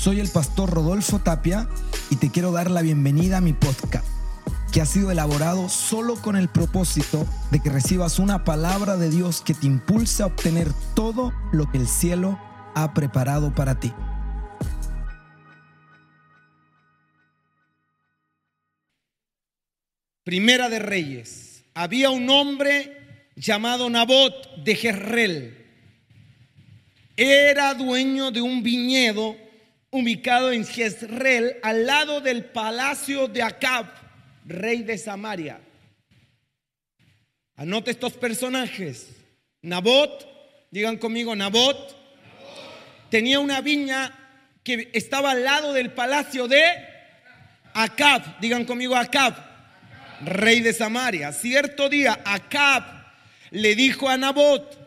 Soy el pastor Rodolfo Tapia y te quiero dar la bienvenida a mi podcast, que ha sido elaborado solo con el propósito de que recibas una palabra de Dios que te impulse a obtener todo lo que el cielo ha preparado para ti. Primera de Reyes. Había un hombre llamado Nabot de Jezreel. Era dueño de un viñedo ubicado en Jezreel, al lado del palacio de Acab, rey de Samaria. Anote estos personajes. Nabot, digan conmigo, Nabot, tenía una viña que estaba al lado del palacio de Acab, digan conmigo Acab, rey de Samaria. Cierto día, Acab le dijo a Nabot,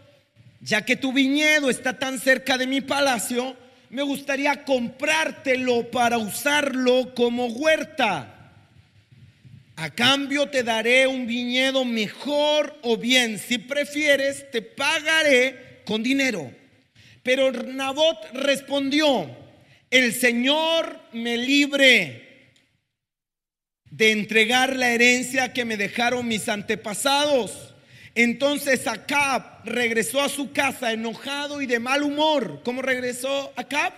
ya que tu viñedo está tan cerca de mi palacio, me gustaría comprártelo para usarlo como huerta. A cambio te daré un viñedo mejor o bien, si prefieres, te pagaré con dinero. Pero Nabot respondió, el Señor me libre de entregar la herencia que me dejaron mis antepasados. Entonces Acab regresó a su casa enojado y de mal humor. ¿Cómo regresó Acab?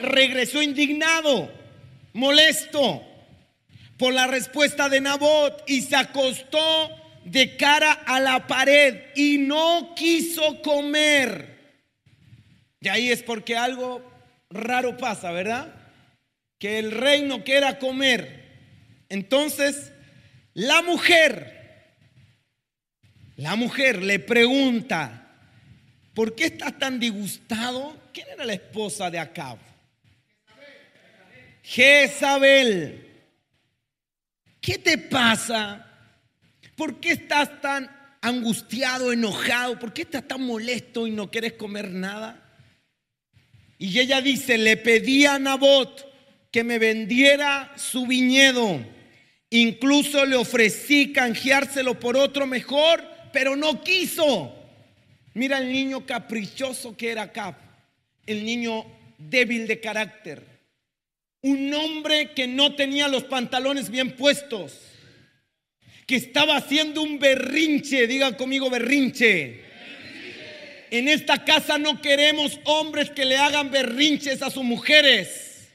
Regresó indignado, molesto por la respuesta de Nabot y se acostó de cara a la pared y no quiso comer. Y ahí es porque algo raro pasa, ¿verdad? Que el rey no quiera comer. Entonces, la mujer la mujer le pregunta, ¿por qué estás tan disgustado? ¿Quién era la esposa de Acab? Jezabel. ¿Qué te pasa? ¿Por qué estás tan angustiado, enojado? ¿Por qué estás tan molesto y no quieres comer nada? Y ella dice, le pedí a Nabot que me vendiera su viñedo. Incluso le ofrecí canjeárselo por otro mejor pero no quiso. Mira el niño caprichoso que era Cap, el niño débil de carácter, un hombre que no tenía los pantalones bien puestos, que estaba haciendo un berrinche, digan conmigo berrinche. En esta casa no queremos hombres que le hagan berrinches a sus mujeres.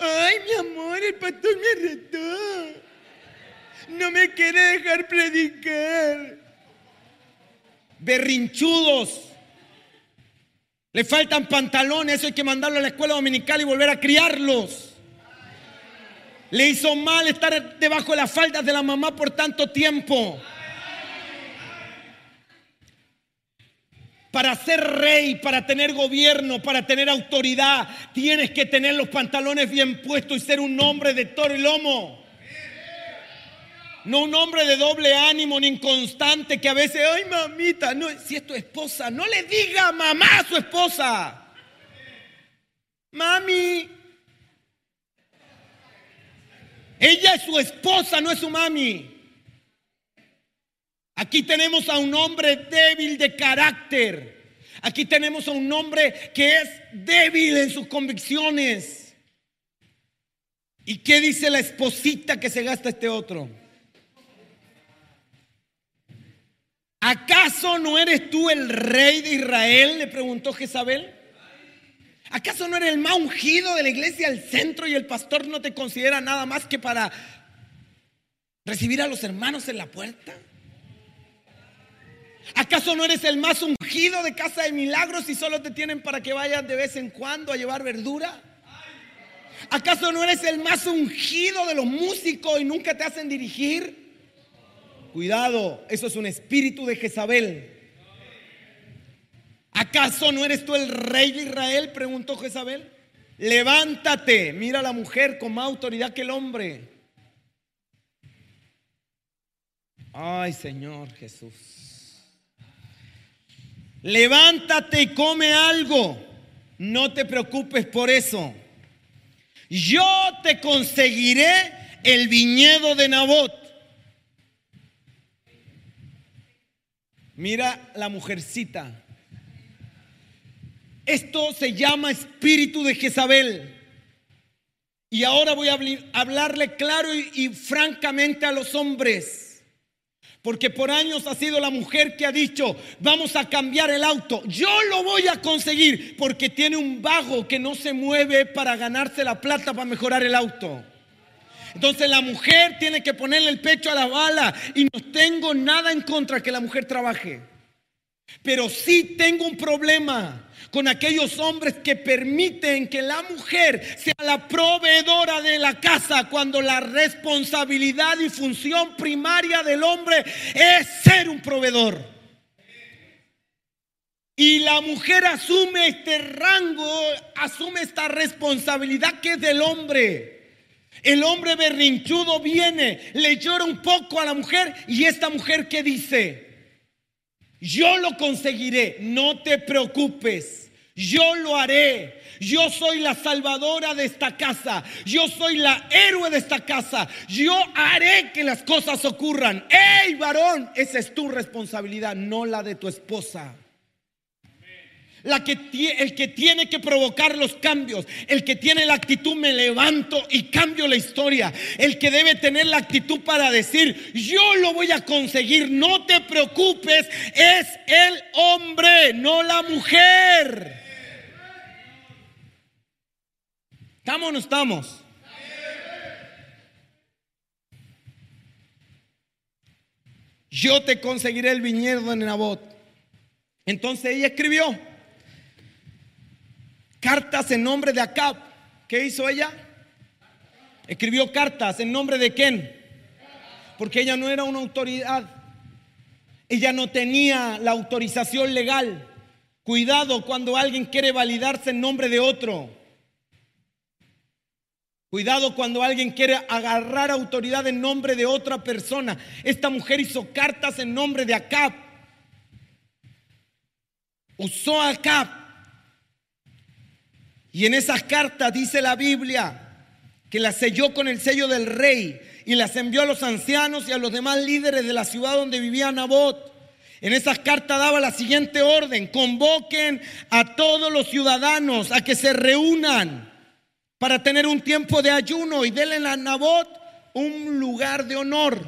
Ay, mi amor, el pastor me retó. No me quiere dejar predicar berrinchudos. Le faltan pantalones, eso hay que mandarlo a la escuela dominical y volver a criarlos. Le hizo mal estar debajo de las faldas de la mamá por tanto tiempo. Para ser rey, para tener gobierno, para tener autoridad, tienes que tener los pantalones bien puestos y ser un hombre de toro y lomo. No un hombre de doble ánimo ni inconstante que a veces, ay mamita, no, si es tu esposa, no le diga mamá a su esposa. Mami. Ella es su esposa, no es su mami. Aquí tenemos a un hombre débil de carácter. Aquí tenemos a un hombre que es débil en sus convicciones. ¿Y qué dice la esposita que se gasta este otro? ¿Acaso no eres tú el rey de Israel? Le preguntó Jezabel. ¿Acaso no eres el más ungido de la iglesia al centro y el pastor no te considera nada más que para recibir a los hermanos en la puerta? ¿Acaso no eres el más ungido de casa de milagros y solo te tienen para que vayas de vez en cuando a llevar verdura? ¿Acaso no eres el más ungido de los músicos y nunca te hacen dirigir? Cuidado, eso es un espíritu de Jezabel. ¿Acaso no eres tú el rey de Israel? Preguntó Jezabel. Levántate, mira a la mujer con más autoridad que el hombre. Ay, Señor Jesús. Levántate y come algo. No te preocupes por eso. Yo te conseguiré el viñedo de Nabot Mira la mujercita. Esto se llama espíritu de Jezabel. Y ahora voy a hablarle claro y, francamente a los hombres. Porque por años ha sido la mujer que ha dicho, vamos a cambiar el auto. Yo lo voy a conseguir porque tiene un vago que no se mueve para ganarse la plata para mejorar el auto. Entonces la mujer tiene que ponerle el pecho a la bala y no tengo nada en contra que la mujer trabaje. Pero sí tengo un problema con aquellos hombres que permiten que la mujer sea la proveedora de la casa cuando la responsabilidad y función primaria del hombre es ser un proveedor. Y la mujer asume este rango, asume esta responsabilidad que es del hombre. El hombre berrinchudo viene, le llora un poco a la mujer y esta mujer que dice, yo lo conseguiré, no te preocupes, yo lo haré. Yo soy la salvadora de esta casa. Yo soy la héroe de esta casa. Yo haré que las cosas ocurran. ¡Ey, varón! Esa es tu responsabilidad, no la de tu esposa la que, el que tiene que provocar los cambios, el que tiene la actitud me levanto y cambio la historia, el que debe tener la actitud para decir yo lo voy a conseguir, no te preocupes, es el hombre, no la mujer. ¿Estamos o no estamos? Yo te conseguiré el viñedo en Nabot. Entonces ella escribió cartas en nombre de Acab. ¿Qué hizo ella? Escribió cartas en nombre de quién? Porque ella no era una autoridad. Ella no tenía la autorización legal. Cuidado cuando alguien quiere validarse en nombre de otro. Cuidado cuando alguien quiere agarrar autoridad en nombre de otra persona. Esta mujer hizo cartas en nombre de Acab. Usó a Acab y en esas cartas dice la Biblia que las selló con el sello del rey y las envió a los ancianos y a los demás líderes de la ciudad donde vivía Nabot. En esas cartas daba la siguiente orden, convoquen a todos los ciudadanos a que se reúnan para tener un tiempo de ayuno y denle a Nabot un lugar de honor.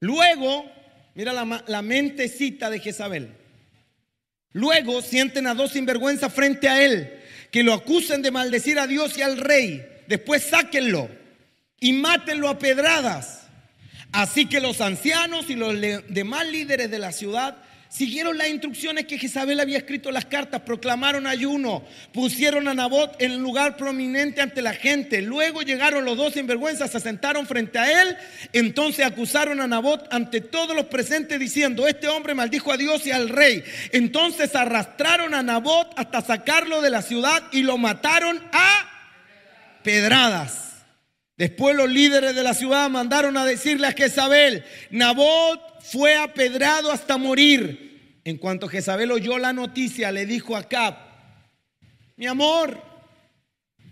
Luego, mira la, la mentecita de Jezabel. Luego sienten a dos sinvergüenzas frente a él que lo acusen de maldecir a Dios y al rey. Después sáquenlo y mátenlo a pedradas. Así que los ancianos y los demás líderes de la ciudad Siguieron las instrucciones que Jezabel había escrito en las cartas, proclamaron ayuno, pusieron a Nabot en lugar prominente ante la gente. Luego llegaron los dos sinvergüenzas, se sentaron frente a él. Entonces acusaron a Nabot ante todos los presentes diciendo, este hombre maldijo a Dios y al rey. Entonces arrastraron a Nabot hasta sacarlo de la ciudad y lo mataron a pedradas. Después los líderes de la ciudad mandaron a decirle a Jezabel, Nabot fue apedrado hasta morir. En cuanto Jezabel oyó la noticia, le dijo a Cap, mi amor,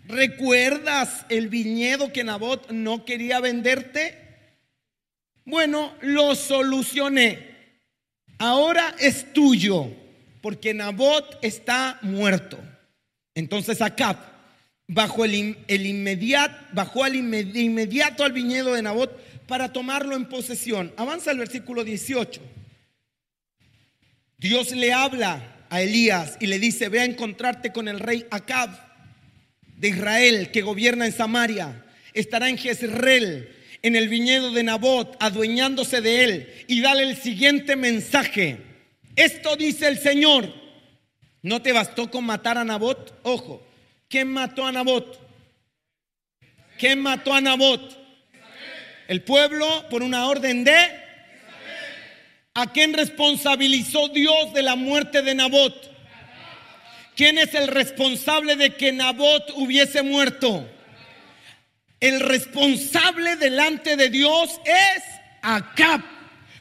¿recuerdas el viñedo que Nabot no quería venderte? Bueno, lo solucioné. Ahora es tuyo, porque Nabot está muerto. Entonces Acab bajo el, el inmediato, bajó al inmediato al viñedo de Nabot para tomarlo en posesión. Avanza el versículo 18. Dios le habla a Elías y le dice, ve a encontrarte con el rey Acab de Israel que gobierna en Samaria. Estará en Jezreel, en el viñedo de Nabot, adueñándose de él. Y dale el siguiente mensaje. Esto dice el Señor. ¿No te bastó con matar a Nabot? Ojo, ¿quién mató a Nabot? ¿Quién mató a Nabot? El pueblo por una orden de... ¿A quién responsabilizó Dios de la muerte de Nabot? ¿Quién es el responsable de que Nabot hubiese muerto? El responsable delante de Dios es Acab,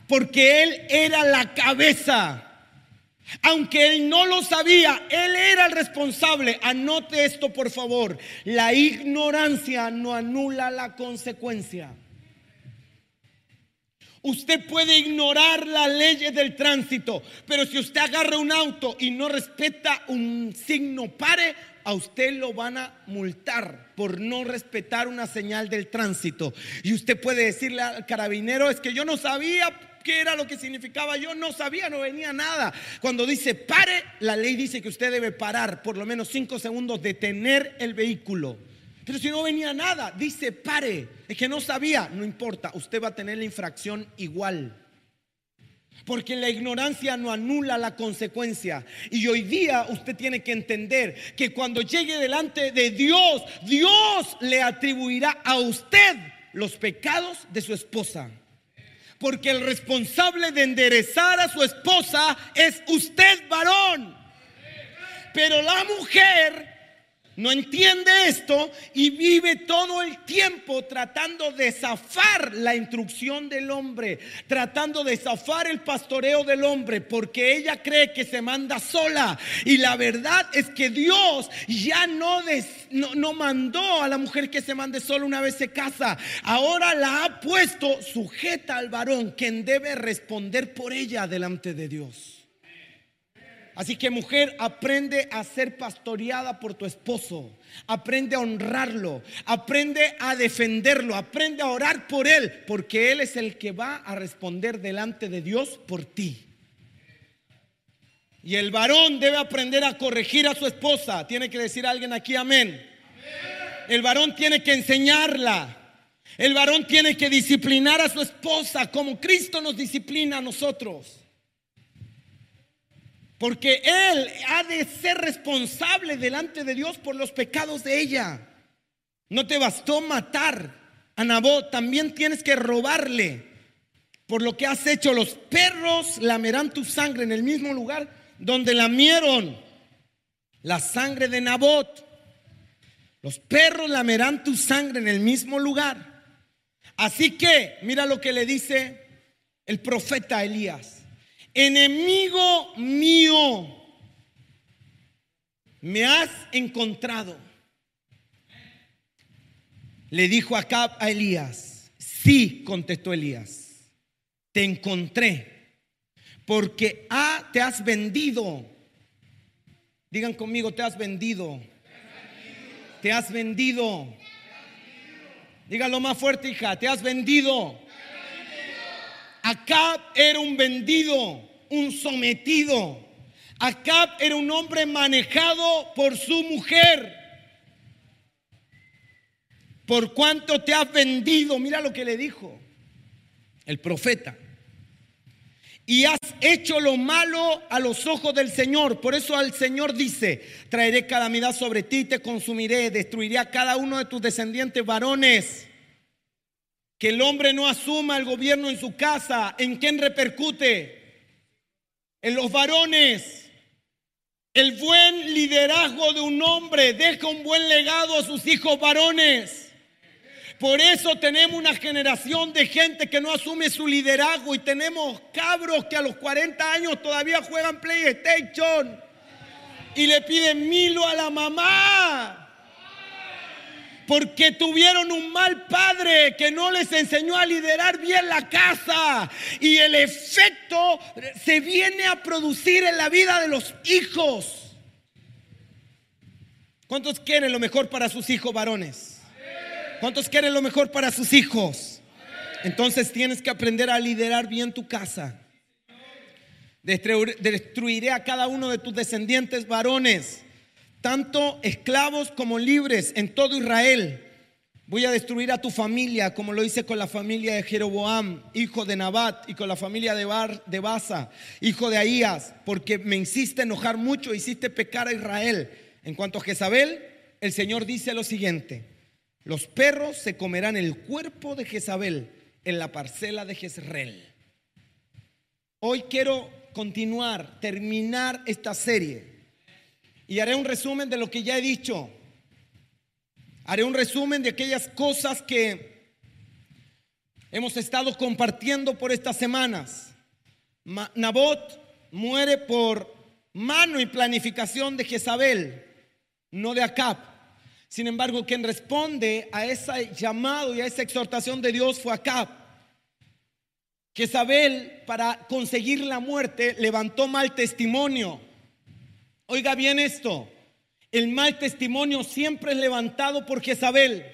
porque él era la cabeza. Aunque él no lo sabía, él era el responsable. Anote esto, por favor. La ignorancia no anula la consecuencia. Usted puede ignorar las leyes del tránsito, pero si usted agarra un auto y no respeta un signo pare, a usted lo van a multar por no respetar una señal del tránsito. Y usted puede decirle al carabinero, es que yo no sabía qué era lo que significaba, yo no sabía, no venía nada. Cuando dice pare, la ley dice que usted debe parar por lo menos cinco segundos, detener el vehículo. Pero si no venía nada, dice pare, es que no sabía, no importa, usted va a tener la infracción igual. Porque la ignorancia no anula la consecuencia. Y hoy día usted tiene que entender que cuando llegue delante de Dios, Dios le atribuirá a usted los pecados de su esposa. Porque el responsable de enderezar a su esposa es usted, varón. Pero la mujer no entiende esto y vive todo el tiempo tratando de zafar la instrucción del hombre, tratando de zafar el pastoreo del hombre, porque ella cree que se manda sola. Y la verdad es que Dios ya no, no, mandó a la mujer que se mande sola una vez se casa. Ahora la ha puesto sujeta al varón, quien debe responder por ella delante de Dios. Así que mujer, aprende a ser pastoreada por tu esposo. Aprende a honrarlo. Aprende a defenderlo. Aprende a orar por él. Porque él es el que va a responder delante de Dios por ti. Y el varón debe aprender a corregir a su esposa. Tiene que decir alguien aquí amén. El varón tiene que enseñarla. El varón tiene que disciplinar a su esposa como Cristo nos disciplina a nosotros. Porque él ha de ser responsable delante de Dios por los pecados de ella. No te bastó matar a Nabot, también tienes que robarle. Por lo que has hecho, los perros lamerán tu sangre en el mismo lugar donde lamieron la sangre de Nabot. Los perros lamerán tu sangre en el mismo lugar. Así que, mira lo que le dice el profeta Elías enemigo mío, me has encontrado. Le dijo Acab a Elías, sí, contestó Elías, te encontré, porque te has vendido. Digan conmigo, te has vendido. Te has vendido. Dígalo más fuerte, hija, te has vendido. Acab era un vendido, un sometido. Acab era un hombre manejado por su mujer. Por cuánto te has vendido, mira lo que le dijo el profeta. Y has hecho lo malo a los ojos del Señor. Por eso al Señor dice, traeré calamidad sobre ti, te consumiré, destruiré a cada uno de tus descendientes varones que el hombre no asuma el gobierno en su casa, ¿en quién repercute? En los varones. El buen liderazgo de un hombre deja un buen legado a sus hijos varones. Por eso tenemos una generación de gente que no asume su liderazgo y tenemos cabros que a los 40 años todavía juegan PlayStation y le piden milo a la mamá porque tuvieron un mal padre que no les enseñó a liderar bien la casa. Y el efecto se viene a producir en la vida de los hijos. ¿Cuántos quieren lo mejor para sus hijos varones? ¿Cuántos quieren lo mejor para sus hijos? Entonces tienes que aprender a liderar bien tu casa. Destruiré a cada uno de tus descendientes varones tanto esclavos como libres en todo Israel. Voy a destruir a tu familia, como lo hice con la familia de Jeroboam, hijo de Nabat, y con la familia de, Bar, de Basa, hijo de Ahías, porque me hiciste enojar mucho, hiciste pecar a Israel. En cuanto a Jezabel, el Señor dice lo siguiente: Los perros se comerán el cuerpo de Jezabel en la parcela de Jezreel. Hoy quiero continuar, terminar esta serie y haré un resumen de lo que ya he dicho. Haré un resumen de aquellas cosas que hemos estado compartiendo por estas semanas. Nabot muere por mano y planificación de Jezabel, no de Acab. Sin embargo, quien responde a ese llamado y a esa exhortación de Dios fue Acab. Jezabel, para conseguir la muerte, levantó mal testimonio. Oiga bien esto, el mal testimonio siempre es levantado por Jezabel.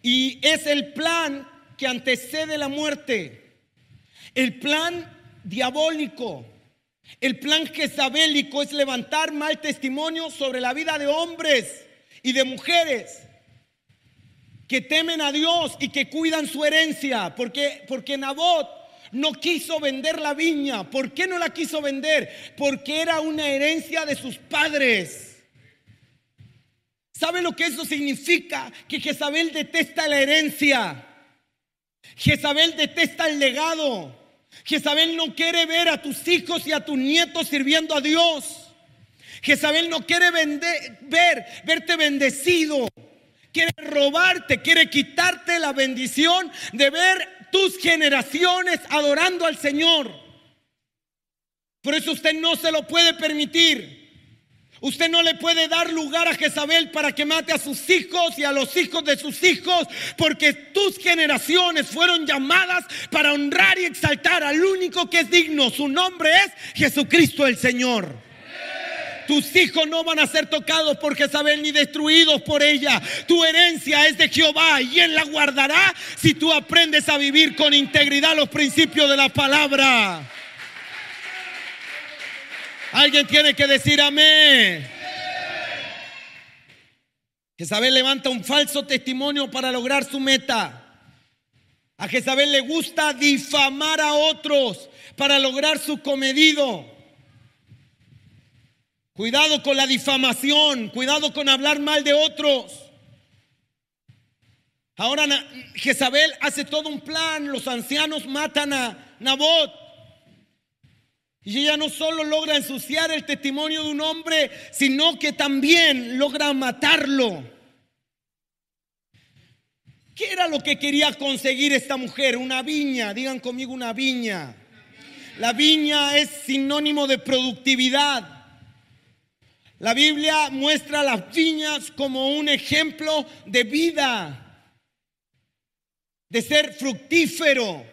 Y es el plan que antecede la muerte. El plan diabólico. El plan jezabélico es levantar mal testimonio sobre la vida de hombres y de mujeres que temen a Dios y que cuidan su herencia, porque porque Nabot no quiso vender la viña. ¿Por qué no la quiso vender? Porque era una herencia de sus padres. ¿Sabe lo que eso significa? Que Jezabel detesta la herencia. Jezabel detesta el legado. Jezabel no quiere ver a tus hijos y a tus nietos sirviendo a Dios. Jezabel no quiere ver, verte bendecido. Quiere robarte, quiere quitarte la bendición de ver tus generaciones adorando al Señor. Por eso usted no se lo puede permitir. Usted no le puede dar lugar a Jezabel para que mate a sus hijos y a los hijos de sus hijos, porque tus generaciones fueron llamadas para honrar y exaltar al único que es digno. Su nombre es Jesucristo el Señor. Tus hijos no van a ser tocados por Jezabel ni destruidos por ella. Tu herencia es de Jehová y Él la guardará si tú aprendes a vivir con integridad los principios de la palabra. Alguien tiene que decir amén. Jezabel levanta un falso testimonio para lograr su meta. A Jezabel le gusta difamar a otros para lograr su comedido. Cuidado con la difamación, cuidado con hablar mal de otros. Ahora Jezabel hace todo un plan, los ancianos matan a Nabot. Y ella no solo logra ensuciar el testimonio de un hombre, sino que también logra matarlo. ¿Qué era lo que quería conseguir esta mujer? Una viña, digan conmigo una viña. La viña es sinónimo de productividad. La Biblia muestra las viñas como un ejemplo de vida, de ser fructífero.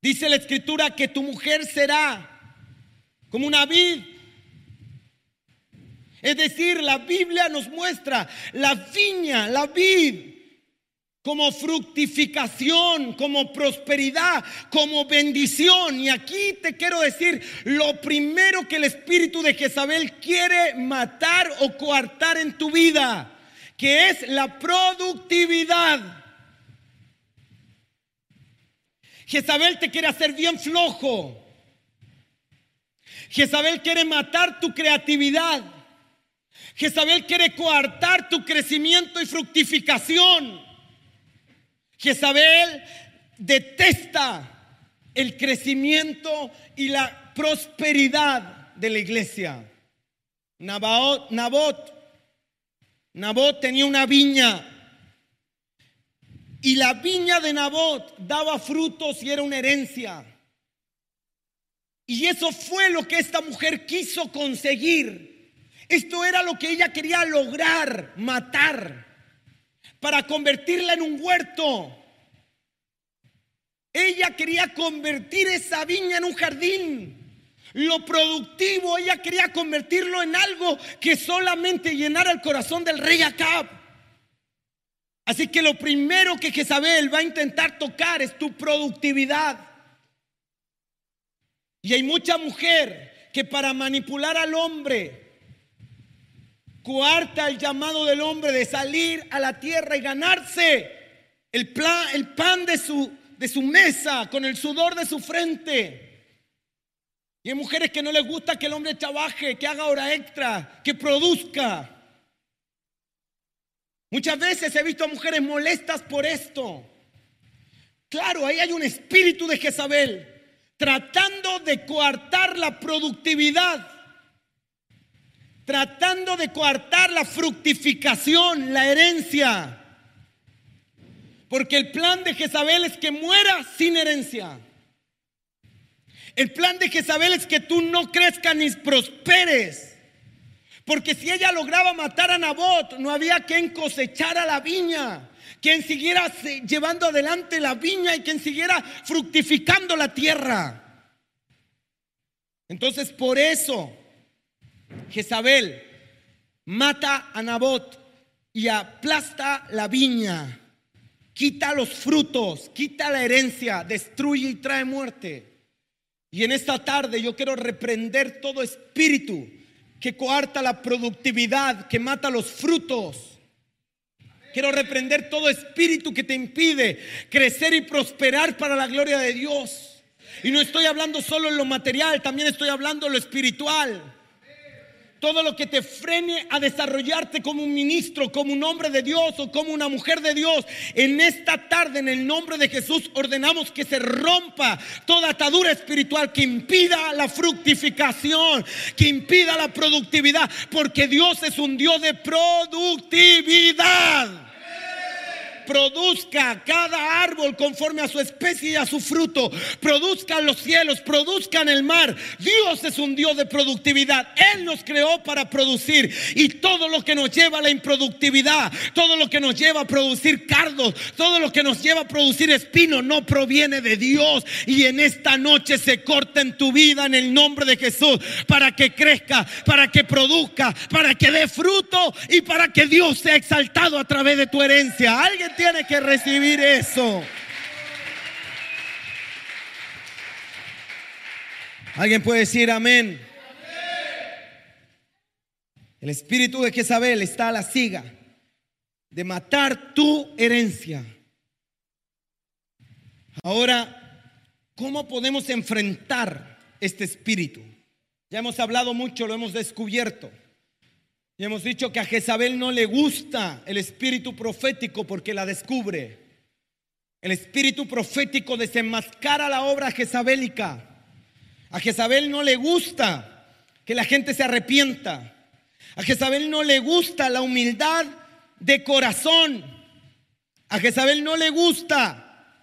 Dice la escritura que tu mujer será como una vid. Es decir, la Biblia nos muestra la viña, la vid, como fructificación, como prosperidad, como bendición. Y aquí te quiero decir, lo primero que el espíritu de Jezabel quiere matar o coartar en tu vida, que es la productividad. Jezabel te quiere hacer bien flojo. Jezabel quiere matar tu creatividad. Jezabel quiere coartar tu crecimiento y fructificación. Jezabel detesta el crecimiento y la prosperidad de la iglesia. Nabot, Nabot, tenía una viña y la viña de Nabot daba frutos y era una herencia. Y eso fue lo que esta mujer quiso conseguir. Esto era lo que ella quería lograr, matar, para convertirla en un huerto. Ella quería convertir esa viña en un jardín. Lo productivo, ella quería convertirlo en algo que solamente llenara el corazón del rey Acab. Así que lo primero que Jezabel va a intentar tocar es tu productividad. Y hay mucha mujer que para manipular al hombre coarta el llamado del hombre de salir a la tierra y ganarse el, el pan de su, de su mesa con el sudor de su frente. Y hay mujeres que no les gusta que el hombre trabaje, que haga hora extra, que produzca. Muchas veces he visto a mujeres molestas por esto. Claro, ahí hay un espíritu de Jezabel tratando de coartar la productividad, tratando de coartar la fructificación, la herencia. Porque el plan de Jezabel es que muera sin herencia. El plan de Jezabel es que tú no crezcas ni prosperes. Porque si ella lograba matar a Nabot, no había quien cosechara la viña, quien siguiera llevando adelante la viña y quien siguiera fructificando la tierra. Entonces, por eso, Jezabel mata a Nabot y aplasta la viña, quita los frutos, quita la herencia, destruye y trae muerte. Y en esta tarde yo quiero reprender todo espíritu que coarta la productividad, que mata los frutos. Quiero reprender todo espíritu que te impide crecer y prosperar para la gloria de Dios. Y no estoy hablando solo en lo material, también estoy hablando en lo espiritual todo lo que te frene a desarrollarte como un ministro, como un hombre de Dios o como una mujer de Dios. En esta tarde, en el nombre de Jesús, ordenamos que se rompa toda atadura espiritual que impida la fructificación, que impida la productividad, porque Dios es un Dios de productividad produzca cada árbol conforme a su especie y a su fruto. Produzcan los cielos, produzcan el mar. Dios es un Dios de productividad. Él nos creó para producir. Y todo lo que nos lleva a la improductividad, todo lo que nos lleva a producir cardos, todo lo que nos lleva a producir espinos, no proviene de Dios. Y en esta noche se corta en tu vida en el nombre de Jesús para que crezca, para que produzca, para que dé fruto y para que Dios sea exaltado a través de tu herencia. Alguien tiene que recibir eso. ¿Alguien puede decir amén? El espíritu de Jezabel está a la siga de matar tu herencia. Ahora, ¿cómo podemos enfrentar este espíritu? Ya hemos hablado mucho, lo hemos descubierto. Y hemos dicho que a Jezabel no le gusta el espíritu profético porque la descubre. El espíritu profético desenmascara la obra jezabélica. A Jezabel no le gusta que la gente se arrepienta. A Jezabel no le gusta la humildad de corazón. A Jezabel no le gusta.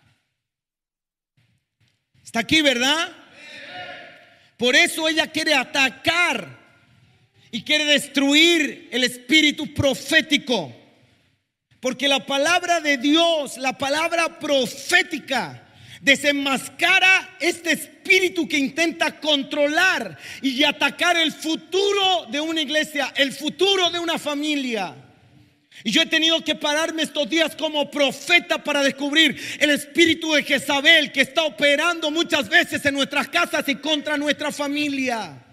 Está aquí, ¿verdad? Por eso ella quiere atacar y quiere destruir el espíritu profético. Porque la palabra de Dios, la palabra profética, desenmascara este espíritu que intenta controlar y atacar el futuro de una iglesia, el futuro de una familia. Y yo he tenido que pararme estos días como profeta para descubrir el espíritu de Jezabel que está operando muchas veces en nuestras casas y contra nuestra familia.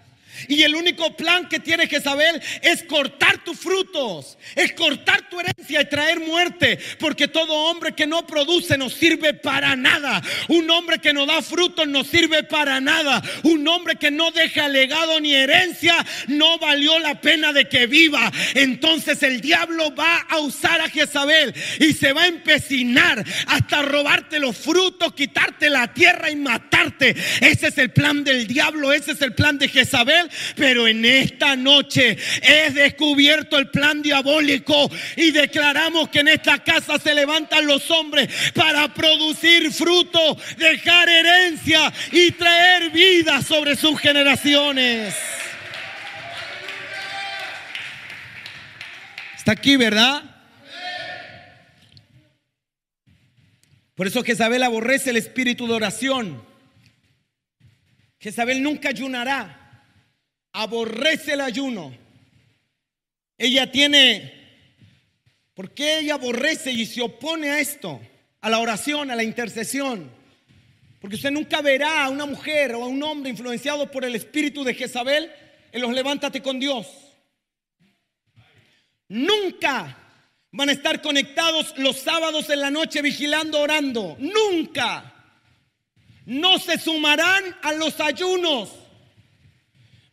Y el único plan que tiene Jezabel es cortar tus frutos, es cortar tu herencia y traer muerte, porque todo hombre que no produce no sirve para nada. Un hombre que no da frutos no sirve para nada. Un hombre que no deja legado ni herencia no valió la pena de que viva. Entonces el diablo va a usar a Jezabel y se va a empecinar hasta robarte los frutos, quitarte la tierra y matarte. Ese es el plan del diablo, ese es el plan de Jezabel pero en esta noche es descubierto el plan diabólico y declaramos que en esta casa se levantan los hombres para producir fruto, dejar herencia y traer vida sobre sus generaciones. Está aquí, ¿verdad? Por eso Jezabel aborrece el espíritu de oración. Jezabel nunca ayunará aborrece el ayuno. Ella tiene, ¿por qué ella aborrece y se opone a esto? A la oración, a la intercesión. Porque usted nunca verá a una mujer o a un hombre influenciado por el espíritu de Jezabel en los levántate con Dios. Nunca van a estar conectados los sábados en la noche vigilando, orando. Nunca. No se sumarán a los ayunos.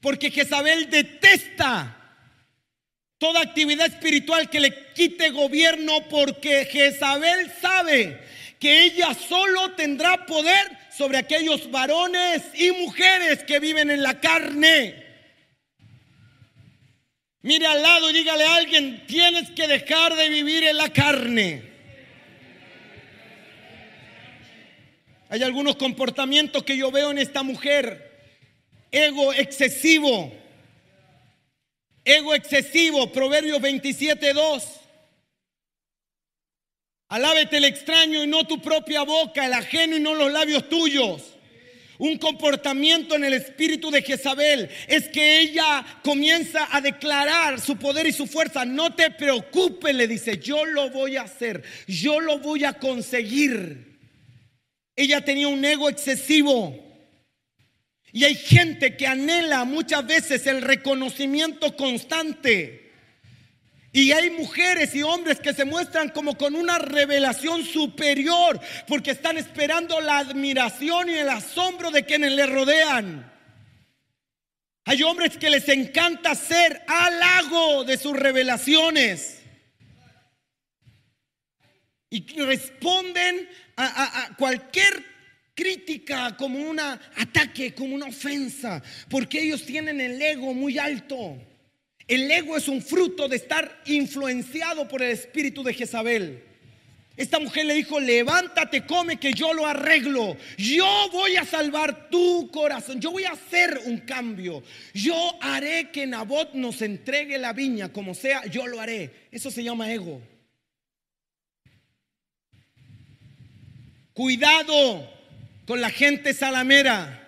Porque Jezabel detesta toda actividad espiritual que le quite gobierno porque Jezabel sabe que ella solo tendrá poder sobre aquellos varones y mujeres que viven en la carne. Mire al lado y dígale a alguien, tienes que dejar de vivir en la carne. Hay algunos comportamientos que yo veo en esta mujer ego excesivo. Ego excesivo, Proverbios 27, 2. Alábete el extraño y no tu propia boca, el ajeno y no los labios tuyos. Un comportamiento en el espíritu de Jezabel es que ella comienza a declarar su poder y su fuerza. No te preocupes, le dice, yo lo voy a hacer, yo lo voy a conseguir. Ella tenía un ego excesivo. Y hay gente que anhela muchas veces el reconocimiento constante. Y hay mujeres y hombres que se muestran como con una revelación superior porque están esperando la admiración y el asombro de quienes le rodean. Hay hombres que les encanta ser halago de sus revelaciones. Y responden a, a cualquier crítica, como un ataque, como una ofensa, porque ellos tienen el ego muy alto. El ego es un fruto de estar influenciado por el espíritu de Jezabel. Esta mujer le dijo, levántate, come, que yo lo arreglo. Yo voy a salvar tu corazón. Yo voy a hacer un cambio. Yo haré que Nabot nos entregue la viña, como sea, yo lo haré. Eso se llama ego. Cuidado con la gente salamera.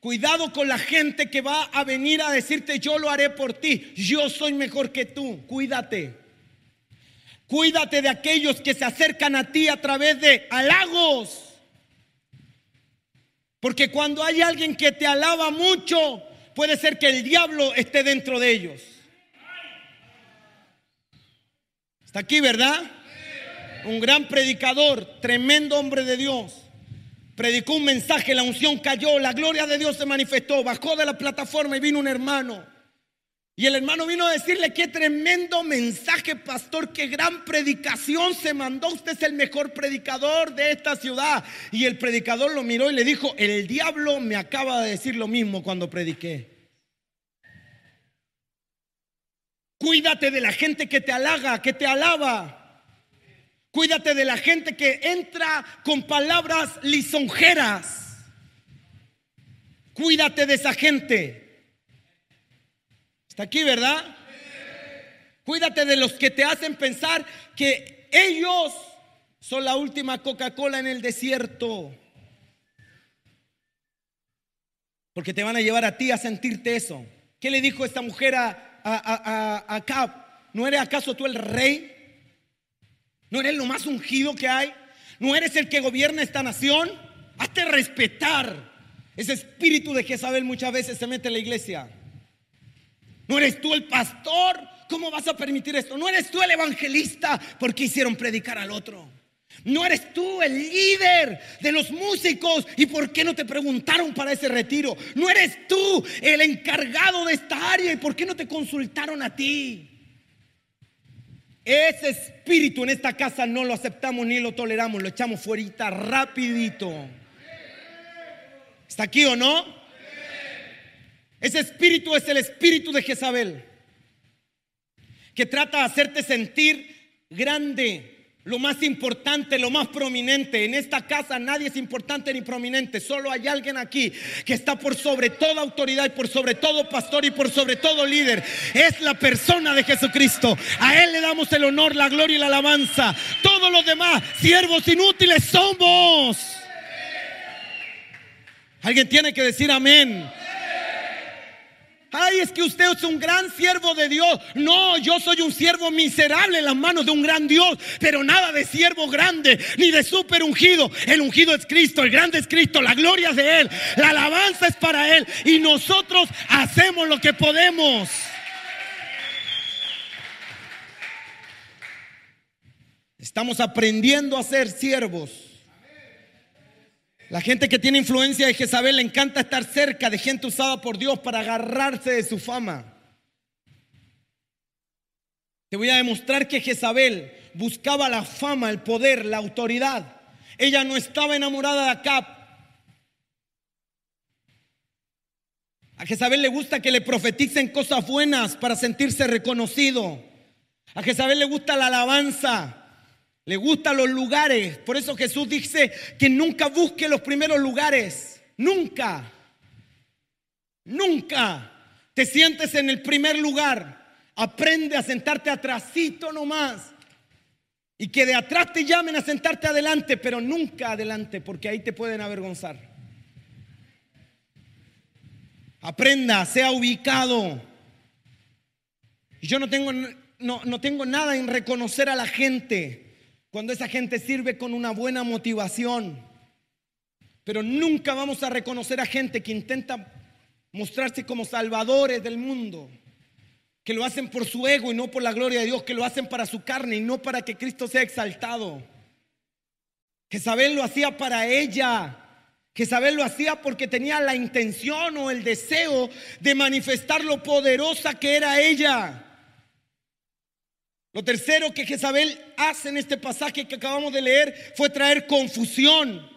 Cuidado con la gente que va a venir a decirte yo lo haré por ti. Yo soy mejor que tú. Cuídate. Cuídate de aquellos que se acercan a ti a través de halagos. Porque cuando hay alguien que te alaba mucho, puede ser que el diablo esté dentro de ellos. Está aquí, ¿verdad? Un gran predicador, tremendo hombre de Dios predicó un mensaje, la unción cayó, la gloria de Dios se manifestó, bajó de la plataforma y vino un hermano. Y el hermano vino a decirle, qué tremendo mensaje, pastor, qué gran predicación se mandó. Usted es el mejor predicador de esta ciudad. Y el predicador lo miró y le dijo, el diablo me acaba de decir lo mismo cuando prediqué. Cuídate de la gente que te halaga, que te alaba. Cuídate de la gente que entra con palabras lisonjeras. Cuídate de esa gente. Está aquí, ¿verdad? Cuídate de los que te hacen pensar que ellos son la última Coca-Cola en el desierto. Porque te van a llevar a ti a sentirte eso. ¿Qué le dijo esta mujer a, a, a, ¿No eres acaso tú el rey? ¿No eres lo más ungido que hay? ¿No eres el que gobierna esta nación? Hazte respetar. Ese espíritu de Jezabel muchas veces se mete en la iglesia. ¿No eres tú el pastor? ¿Cómo vas a permitir esto? ¿No eres tú el evangelista? ¿Por qué hicieron predicar al otro? ¿No eres tú el líder de los músicos? ¿Y por qué no te preguntaron para ese retiro? ¿No eres tú el encargado de esta área? ¿Y por qué no te consultaron a ti? Ese espíritu en esta casa no lo aceptamos ni lo toleramos, lo echamos fuera rapidito. ¿Está aquí o no? Ese espíritu es el espíritu de Jezabel, que trata de hacerte sentir grande, lo más importante, lo más prominente. En esta casa nadie es importante ni prominente. Solo hay alguien aquí que está por sobre toda autoridad y por sobre todo pastor y por sobre todo líder. Es la persona de Jesucristo. A Él le damos el honor, la gloria y la alabanza. Todos los demás, siervos inútiles somos. Alguien tiene que decir amén. Ay, es que usted es un gran siervo de Dios. No, yo soy un siervo miserable en las manos de un gran Dios, pero nada de siervo grande, ni de súper ungido. El ungido es Cristo, el grande es Cristo, la gloria es de Él, la alabanza es para Él y nosotros hacemos lo que podemos. Estamos aprendiendo a ser siervos. La gente que tiene influencia de Jezabel le encanta estar cerca de gente usada por Dios para agarrarse de su fama. Te voy a demostrar que Jezabel buscaba la fama, el poder, la autoridad. Ella no estaba enamorada de Acab. A Jezabel le gusta que le profeticen cosas buenas para sentirse reconocido. A Jezabel le gusta la alabanza. Le gustan los lugares. Por eso Jesús dice que nunca busque los primeros lugares. Nunca. Nunca. te sientes en el primer lugar, aprende a sentarte atrásito nomás. Y que de atrás te llamen a sentarte adelante, pero nunca adelante, porque ahí te pueden avergonzar. Aprenda, sea ubicado. Yo no tengo, no, no tengo nada en reconocer a la gente cuando esa gente sirve con una buena motivación. Pero nunca vamos a reconocer a gente que intenta mostrarse como salvadores del mundo, que lo hacen por su ego y no por la gloria de Dios, que lo hacen para su carne y no para que Cristo sea exaltado. Jezabel lo hacía para ella. Jezabel lo hacía porque tenía la intención o el deseo de manifestar lo poderosa que era ella. Lo tercero que Jezabel hace en este pasaje que acabamos de leer fue traer confusión.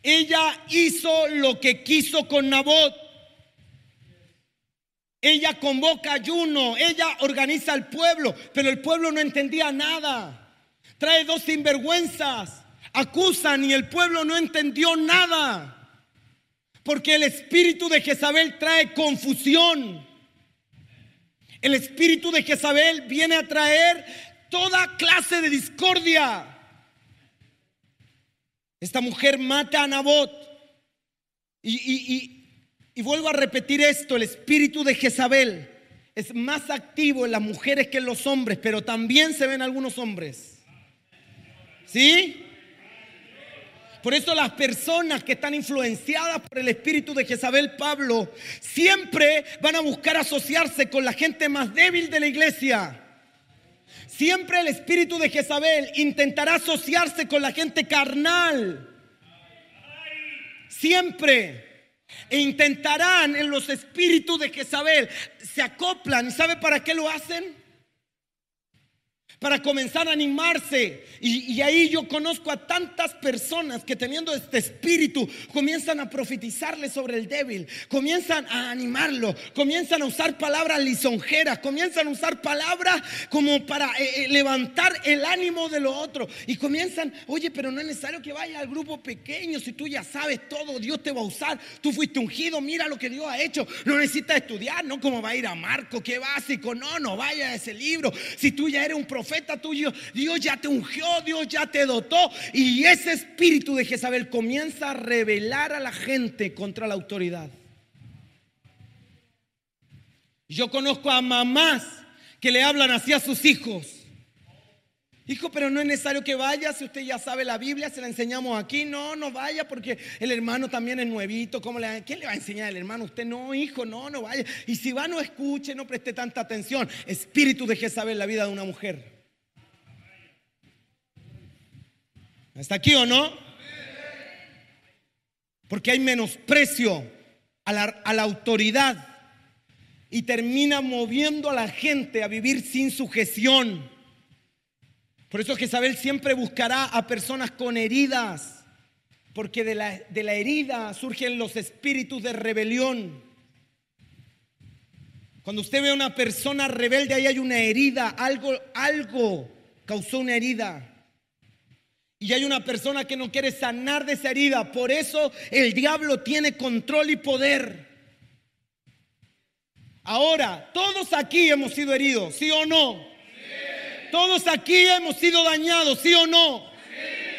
Ella hizo lo que quiso con Nabot. Ella convoca ayuno, ella organiza al pueblo, pero el pueblo no entendía nada. Trae dos sinvergüenzas, acusan y el pueblo no entendió nada. Porque el espíritu de Jezabel trae confusión. El espíritu de Jezabel viene a traer toda clase de discordia. Esta mujer mata a Nabot. Y, y, vuelvo a repetir esto, el espíritu de Jezabel es más activo en las mujeres que en los hombres, pero también se ven algunos hombres. ¿Sí? Por eso las personas que están influenciadas por el espíritu de Jezabel Pablo siempre van a buscar asociarse con la gente más débil de la iglesia. Siempre el espíritu de Jezabel intentará asociarse con la gente carnal. Siempre. E intentarán en los espíritus de Jezabel, se acoplan. ¿Y sabe para qué lo hacen? Para comenzar a animarse. Y, ahí yo conozco a tantas personas que teniendo este espíritu comienzan a profetizarle sobre el débil, comienzan a animarlo, comienzan a usar palabras lisonjeras, comienzan a usar palabras como para eh, eh, levantar el ánimo de lo otro. Y comienzan, oye, pero no es necesario que vaya al grupo pequeño, si tú ya sabes todo, Dios te va a usar, tú fuiste ungido, mira lo que Dios ha hecho, no necesitas estudiar, no como va a ir a Marco, qué básico, no, no vaya a ese libro, si tú ya eres un profeta profeta tuyo, Dios ya te ungió, Dios ya te dotó. Y ese espíritu de Jezabel comienza a revelar a la gente contra la autoridad. Yo conozco a mamás que le hablan así a sus hijos. Hijo, pero no es necesario que vaya, si usted ya sabe la Biblia, se la enseñamos aquí. No, no vaya porque el hermano también es nuevito. ¿Cómo le, ¿Quién le va a enseñar al hermano? Usted no, hijo, no, no vaya. Y si va, no escuche, no preste tanta atención. Espíritu de Jezabel, la vida de una mujer. ¿Está aquí o no? Porque hay menosprecio a la, a la autoridad y termina moviendo a la gente a vivir sin sujeción. Por eso Jezabel siempre buscará a personas con heridas, porque de la, de la herida surgen los espíritus de rebelión. Cuando usted ve a una persona rebelde, ahí hay una herida, algo, algo causó una herida. Y hay una persona que no quiere sanar de esa herida. Por eso el diablo tiene control y poder. Ahora, todos aquí hemos sido heridos, ¿sí o no? Todos aquí hemos sido dañados, ¿sí o no?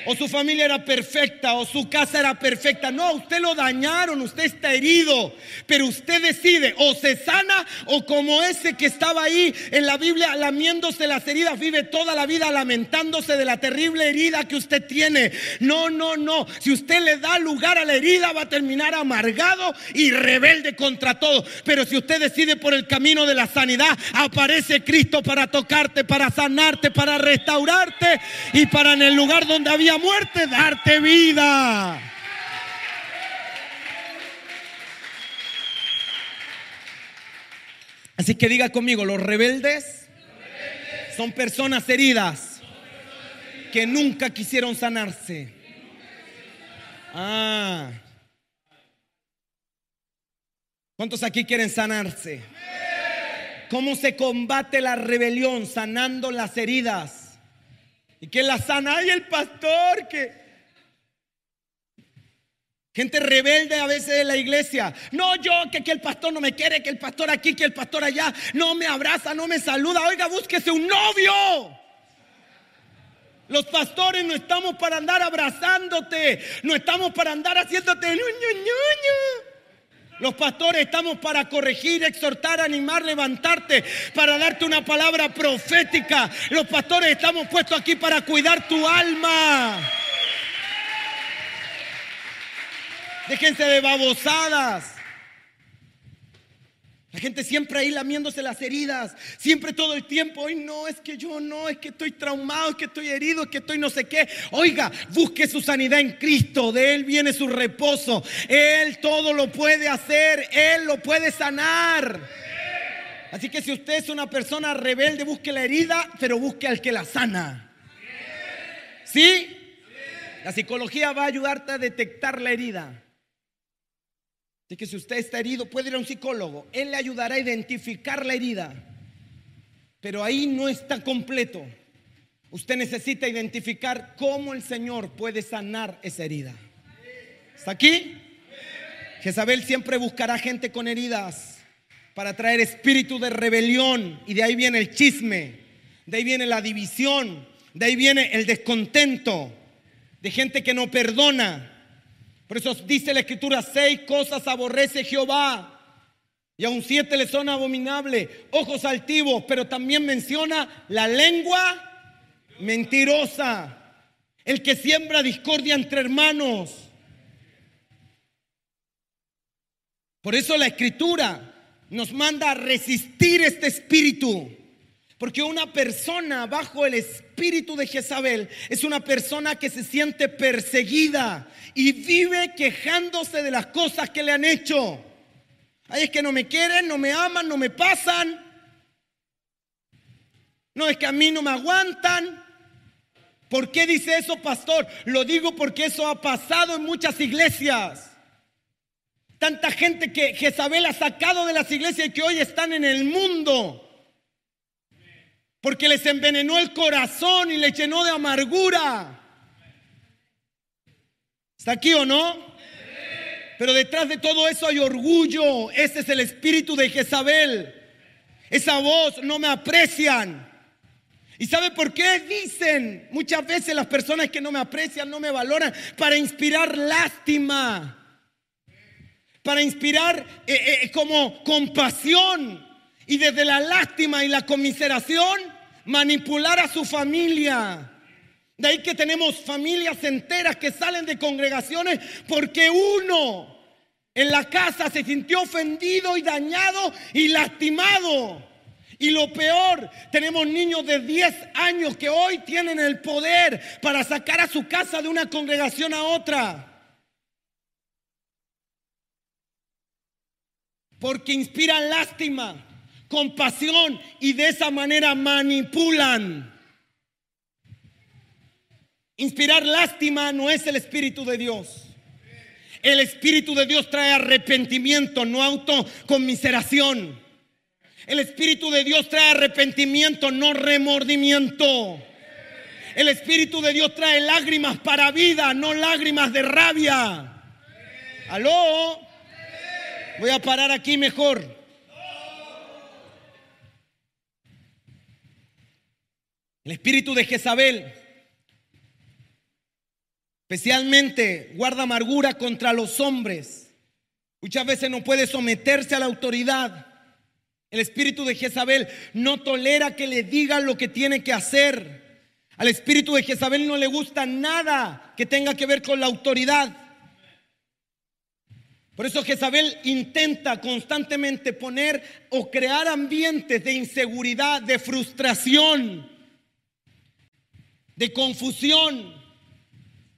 O su familia era perfecta, o su casa era perfecta. No, usted lo dañaron, usted está herido, pero usted decide o se sana o como ese que estaba ahí en la Biblia lamiéndose las heridas, vive toda la vida lamentándose de la terrible herida que usted tiene. No, no, no. Si usted le da lugar a la herida, va a terminar amargado y rebelde contra todo. Pero si usted decide por el camino de la sanidad, aparece Cristo para tocarte, para sanarte, para restaurarte y para en el lugar donde había muerte, darte vida. Así que diga conmigo, los rebeldes son personas heridas que nunca quisieron sanarse. Ah. ¿Cuántos aquí quieren sanarse? ¿Cómo se combate la rebelión? Sanando las heridas. Y que la sana y el pastor que... Gente rebelde a veces de la iglesia. No, yo, que, que el pastor no me quiere, que el pastor aquí, que el pastor allá, no me abraza, no me saluda. Oiga, búsquese un novio. Los pastores no estamos para andar abrazándote, no estamos para andar haciéndote ño, ño, ño, Los pastores estamos para corregir, exhortar, animar, levantarte, para darte una palabra profética. Los pastores estamos puestos aquí para cuidar tu alma. Déjense de babosadas. La gente siempre ahí lamiéndose las heridas, siempre todo el tiempo, hoy no, es que yo no, es que estoy traumado, es que estoy herido, es que estoy no sé qué. Oiga, busque su sanidad en Cristo, de Él viene su reposo, Él todo lo puede hacer, Él lo puede sanar. Así que si usted es una persona rebelde, busque la herida, pero busque al que la sana. ¿Sí? La psicología va a ayudarte a detectar la herida. Así que si usted está herido, puede ir a un psicólogo. Él le ayudará a identificar la herida. Pero ahí no está completo. Usted necesita identificar cómo el Señor puede sanar esa herida. ¿Está aquí? Jezabel siempre buscará gente con heridas para traer espíritu de rebelión. Y de ahí viene el chisme. De ahí viene la división. De ahí viene el descontento. De gente que no perdona por eso dice la escritura, seis cosas aborrece Jehová. Y aún siete le son abominables, ojos altivos, pero también menciona la lengua mentirosa, el que siembra discordia entre hermanos. Por eso la escritura nos manda a resistir este espíritu. Porque una persona bajo el espíritu de Jezabel es una persona que se siente perseguida y vive quejándose de las cosas que le han hecho. Ay, es que no me quieren, no me aman, no me pasan. No es que a mí no me aguantan. ¿Por qué dice eso, pastor? Lo digo porque eso ha pasado en muchas iglesias. Tanta gente que Jezabel ha sacado de las iglesias y que hoy están en el mundo. Porque les envenenó el corazón y les llenó de amargura. ¿Está aquí o no? Pero detrás de todo eso hay orgullo. Ese es el espíritu de Jezabel. Esa voz no me aprecian. ¿Y sabe por qué dicen muchas veces las personas que no me aprecian, no me valoran? Para inspirar lástima. Para inspirar eh, eh, como compasión y desde la lástima y la conmiseración manipular a su familia. De ahí que tenemos familias enteras que salen de congregaciones porque uno en la casa se sintió ofendido y dañado y lastimado. Y lo peor, tenemos niños de 10 años que hoy tienen el poder para sacar a su casa de una congregación a otra. Porque inspiran lástima compasión y de esa manera manipulan. Inspirar lástima no es el Espíritu de Dios. El Espíritu de Dios trae arrepentimiento, no autoconmiseración. El Espíritu de Dios trae arrepentimiento, no remordimiento. El Espíritu de Dios trae lágrimas para vida, no lágrimas de rabia. ¿Aló? Voy a parar aquí mejor. El espíritu de Jezabel especialmente guarda amargura contra los hombres. Muchas veces no puede someterse a la autoridad. El espíritu de Jezabel no tolera que le digan lo que tiene que hacer. Al espíritu de Jezabel no le gusta nada que tenga que ver con la autoridad. Por eso Jezabel intenta constantemente poner o crear ambientes de inseguridad, de frustración, de confusión.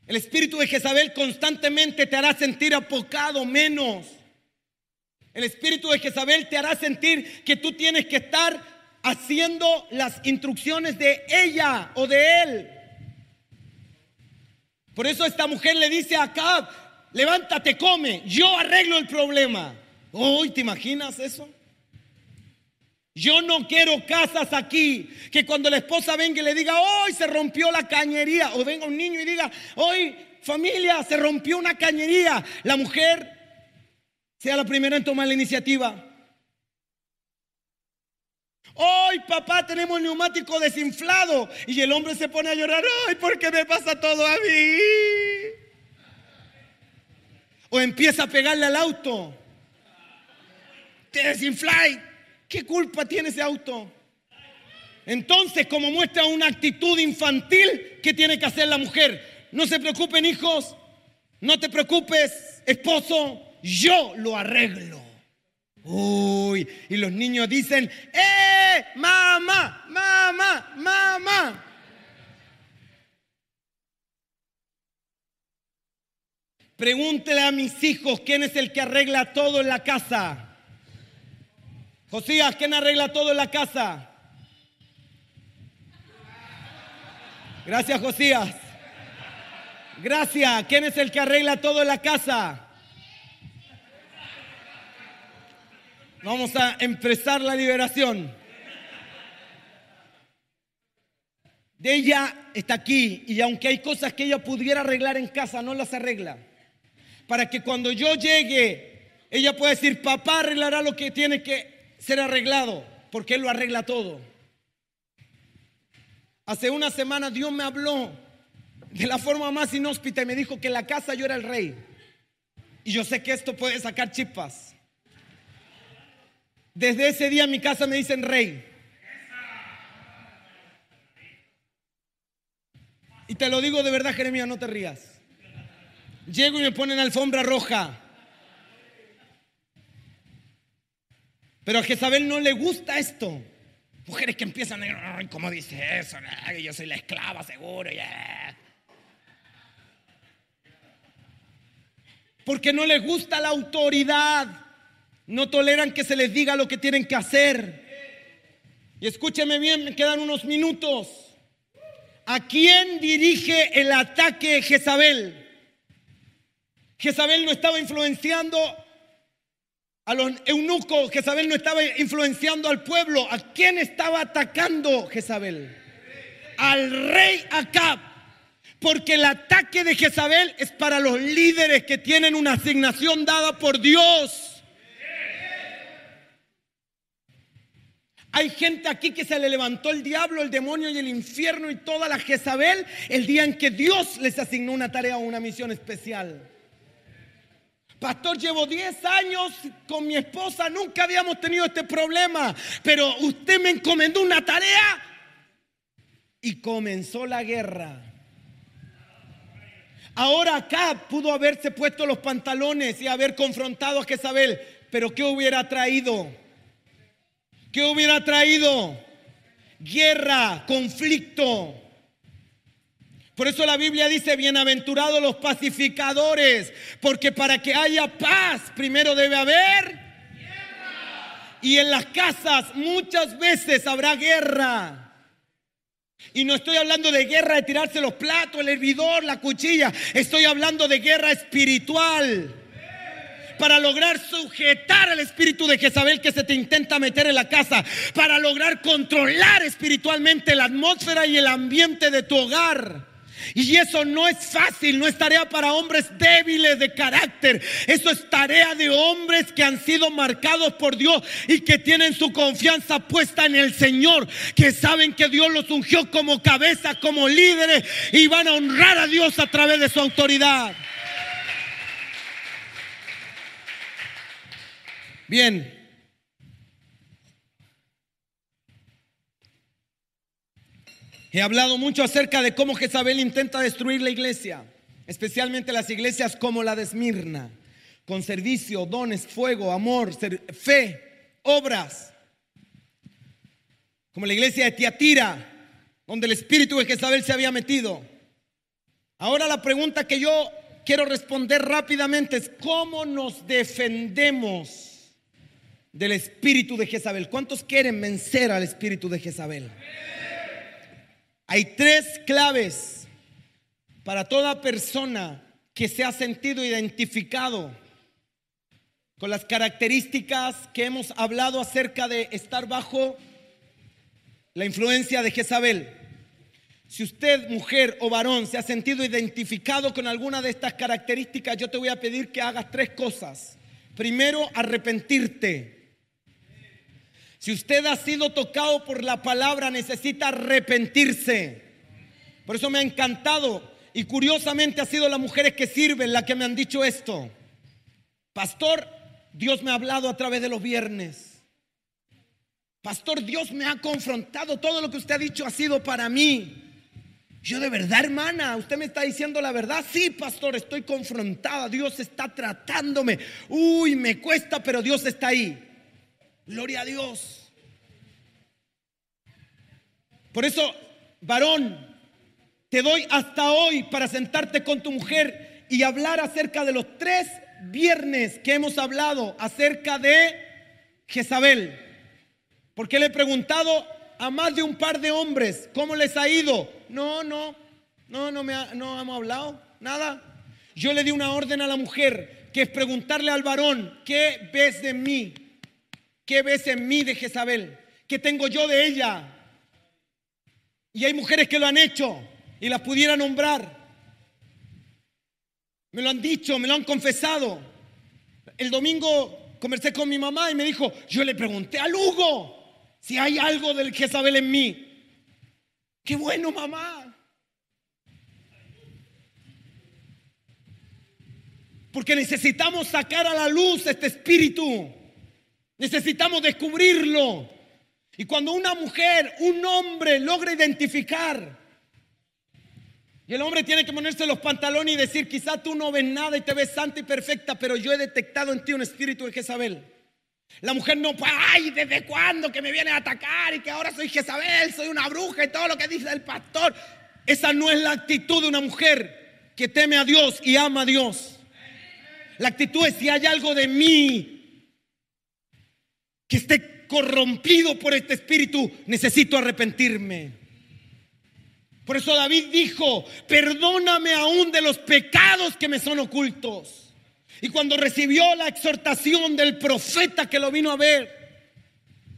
El espíritu de Jezabel constantemente te hará sentir apocado menos. El espíritu de Jezabel te hará sentir que tú tienes que estar haciendo las instrucciones de ella o de él. Por eso esta mujer le dice a Acab, levántate, come, yo arreglo el problema. Hoy, ¿te imaginas eso? Yo no quiero casas aquí que cuando la esposa venga y le diga, hoy se rompió la cañería, o venga un niño y diga, hoy familia, se rompió una cañería. La mujer sea la primera en tomar la iniciativa. Hoy, papá, tenemos el neumático desinflado. Y el hombre se pone a llorar. Ay, ¿por qué me pasa todo a mí? O empieza a pegarle al auto. Te desinfláis. ¿Qué culpa tiene ese auto? Entonces, como muestra una actitud infantil, ¿qué tiene que hacer la mujer? No se preocupen, hijos. No te preocupes, esposo. Yo lo arreglo. Uy, y los niños dicen, ¡eh! ¡Mamá! ¡Mamá! ¡Mamá! Pregúntele a mis hijos quién es el que arregla todo en la casa. Josías, ¿quién arregla todo en la casa? Gracias, Josías. Gracias. ¿Quién es el que arregla todo en la casa? Vamos a empezar la liberación. De ella está aquí y aunque hay cosas que ella pudiera arreglar en casa, no las arregla. Para que cuando yo llegue, ella pueda decir, papá arreglará lo que tiene que ser arreglado, porque él lo arregla todo. Hace una semana Dios me habló de la forma más inhóspita y me dijo que en la casa yo era el rey. Y yo sé que esto puede sacar chispas. Desde ese día en mi casa me dicen rey. Y te lo digo de verdad, Jeremías, no te rías. Llego y me ponen alfombra roja. Pero a Jezabel no le gusta esto. Mujeres que empiezan a ¿cómo dice eso? Yo soy la esclava, seguro. Porque no les gusta la autoridad. No toleran que se les diga lo que tienen que hacer. Y escúcheme bien, me quedan unos minutos. ¿A quién dirige el ataque Jezabel? Jezabel no estaba influenciando a los eunucos, Jezabel no estaba influenciando al pueblo. ¿A quién estaba atacando Jezabel? Al rey Acab. Porque el ataque de Jezabel es para los líderes que tienen una asignación dada por Dios. Hay gente aquí que se le levantó el diablo, el demonio y el infierno y toda la Jezabel el día en que Dios les asignó una tarea o una misión especial. Pastor, llevo 10 años con mi esposa, nunca habíamos tenido este problema, pero usted me encomendó una tarea y comenzó la guerra. Ahora acá pudo haberse puesto los pantalones y haber confrontado a Jezabel, pero ¿qué hubiera traído? ¿Qué hubiera traído? Guerra, conflicto. Por eso la Biblia dice, bienaventurados los pacificadores, porque para que haya paz, primero debe haber guerra. Y en las casas muchas veces habrá guerra. Y no estoy hablando de guerra de tirarse los platos, el hervidor, la cuchilla. Estoy hablando de guerra espiritual para lograr sujetar al espíritu de Jezabel que se te intenta meter en la casa, para lograr controlar espiritualmente la atmósfera y el ambiente de tu hogar. Y eso no es fácil, no es tarea para hombres débiles de carácter. Eso es tarea de hombres que han sido marcados por Dios y que tienen su confianza puesta en el Señor, que saben que Dios los ungió como cabeza, como líderes y van a honrar a Dios a través de su autoridad. Bien. He hablado mucho acerca de cómo Jezabel intenta destruir la iglesia, especialmente las iglesias como la de Esmirna, con servicio, dones, fuego, amor, fe, obras, como la iglesia de Tiatira, donde el espíritu de Jezabel se había metido. Ahora la pregunta que yo quiero responder rápidamente es, ¿cómo nos defendemos? del espíritu de Jezabel. ¿Cuántos quieren vencer al espíritu de Jezabel? Hay tres claves para toda persona que se ha sentido identificado con las características que hemos hablado acerca de estar bajo la influencia de Jezabel. Si usted, mujer o varón, se ha sentido identificado con alguna de estas características, yo te voy a pedir que hagas tres cosas. Primero, arrepentirte. Si usted ha sido tocado por la palabra, necesita arrepentirse. Por eso me ha encantado y curiosamente ha sido las mujeres que sirven las que me han dicho esto. Pastor, Dios me ha hablado a través de los viernes. Pastor, Dios me ha confrontado. Todo lo que usted ha dicho ha sido para mí. Yo de verdad, hermana, usted me está diciendo la verdad. Sí, pastor, estoy confrontada. Dios está tratándome. Uy, me cuesta, pero Dios está ahí. Gloria a Dios. Por eso, varón, te doy hasta hoy para sentarte con tu mujer y hablar acerca de los tres viernes que hemos hablado acerca de Jezabel. Porque le he preguntado a más de un par de hombres cómo les ha ido no, no, no, no, me no hemos hablado, nada. Yo le di una orden a la mujer, que es preguntarle al varón, ¿qué ves de mí? ¿Qué ves en mí de Jezabel? ¿Qué tengo yo de ella? Y hay mujeres que lo han hecho y las pudiera nombrar. Me lo han dicho, me lo han confesado. El domingo conversé con mi mamá y me dijo, yo le pregunté a Lugo si hay algo del Jezabel en mí. Qué bueno, mamá. Porque necesitamos sacar a la luz este espíritu. Necesitamos descubrirlo. Y cuando una mujer, un hombre logra identificar, y el hombre tiene que ponerse los pantalones y decir, quizá tú no ves nada y te ves santa y perfecta, pero yo he detectado en ti un espíritu de Jezabel. La mujer no, ay, ¿desde cuándo que me viene a atacar y que ahora soy Jezabel, soy una bruja y todo lo que dice el pastor? Esa no es la actitud de una mujer que teme a Dios y ama a Dios. La actitud es si hay algo de mí que esté corrompido por este espíritu, necesito arrepentirme. Por eso David dijo, perdóname aún de los pecados que me son ocultos. Y cuando recibió la exhortación del profeta que lo vino a ver,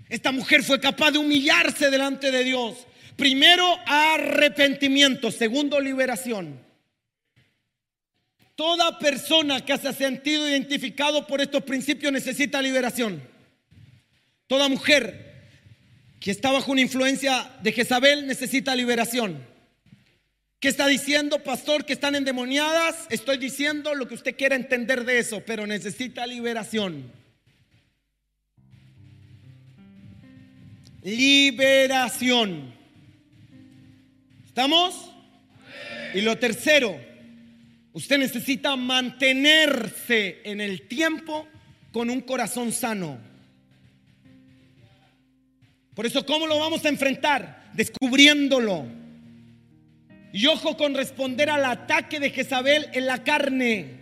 esta mujer fue capaz de humillarse delante de Dios. Primero, arrepentimiento. Segundo, liberación. Toda persona que se ha sentido identificado por estos principios necesita liberación. Toda mujer que está bajo una influencia de Jezabel necesita liberación. ¿Qué está diciendo, pastor? Que están endemoniadas. Estoy diciendo lo que usted quiera entender de eso, pero necesita liberación. Liberación. ¿Estamos? Y lo tercero, usted necesita mantenerse en el tiempo con un corazón sano. Por eso, ¿cómo lo vamos a enfrentar? Descubriéndolo y ojo con responder al ataque de Jezabel en la carne.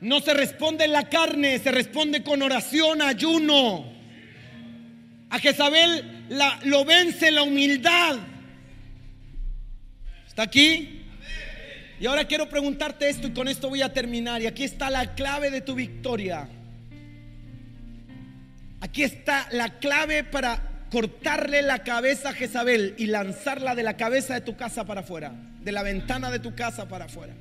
No se responde en la carne, se responde con oración, ayuno. A Jezabel la, lo vence la humildad. ¿Está aquí? Y ahora quiero preguntarte esto y con esto voy a terminar. Y aquí está la clave de tu victoria. Aquí está la clave para cortarle la cabeza a Jezabel y lanzarla de la cabeza de tu casa para afuera, de la ventana de tu casa para afuera.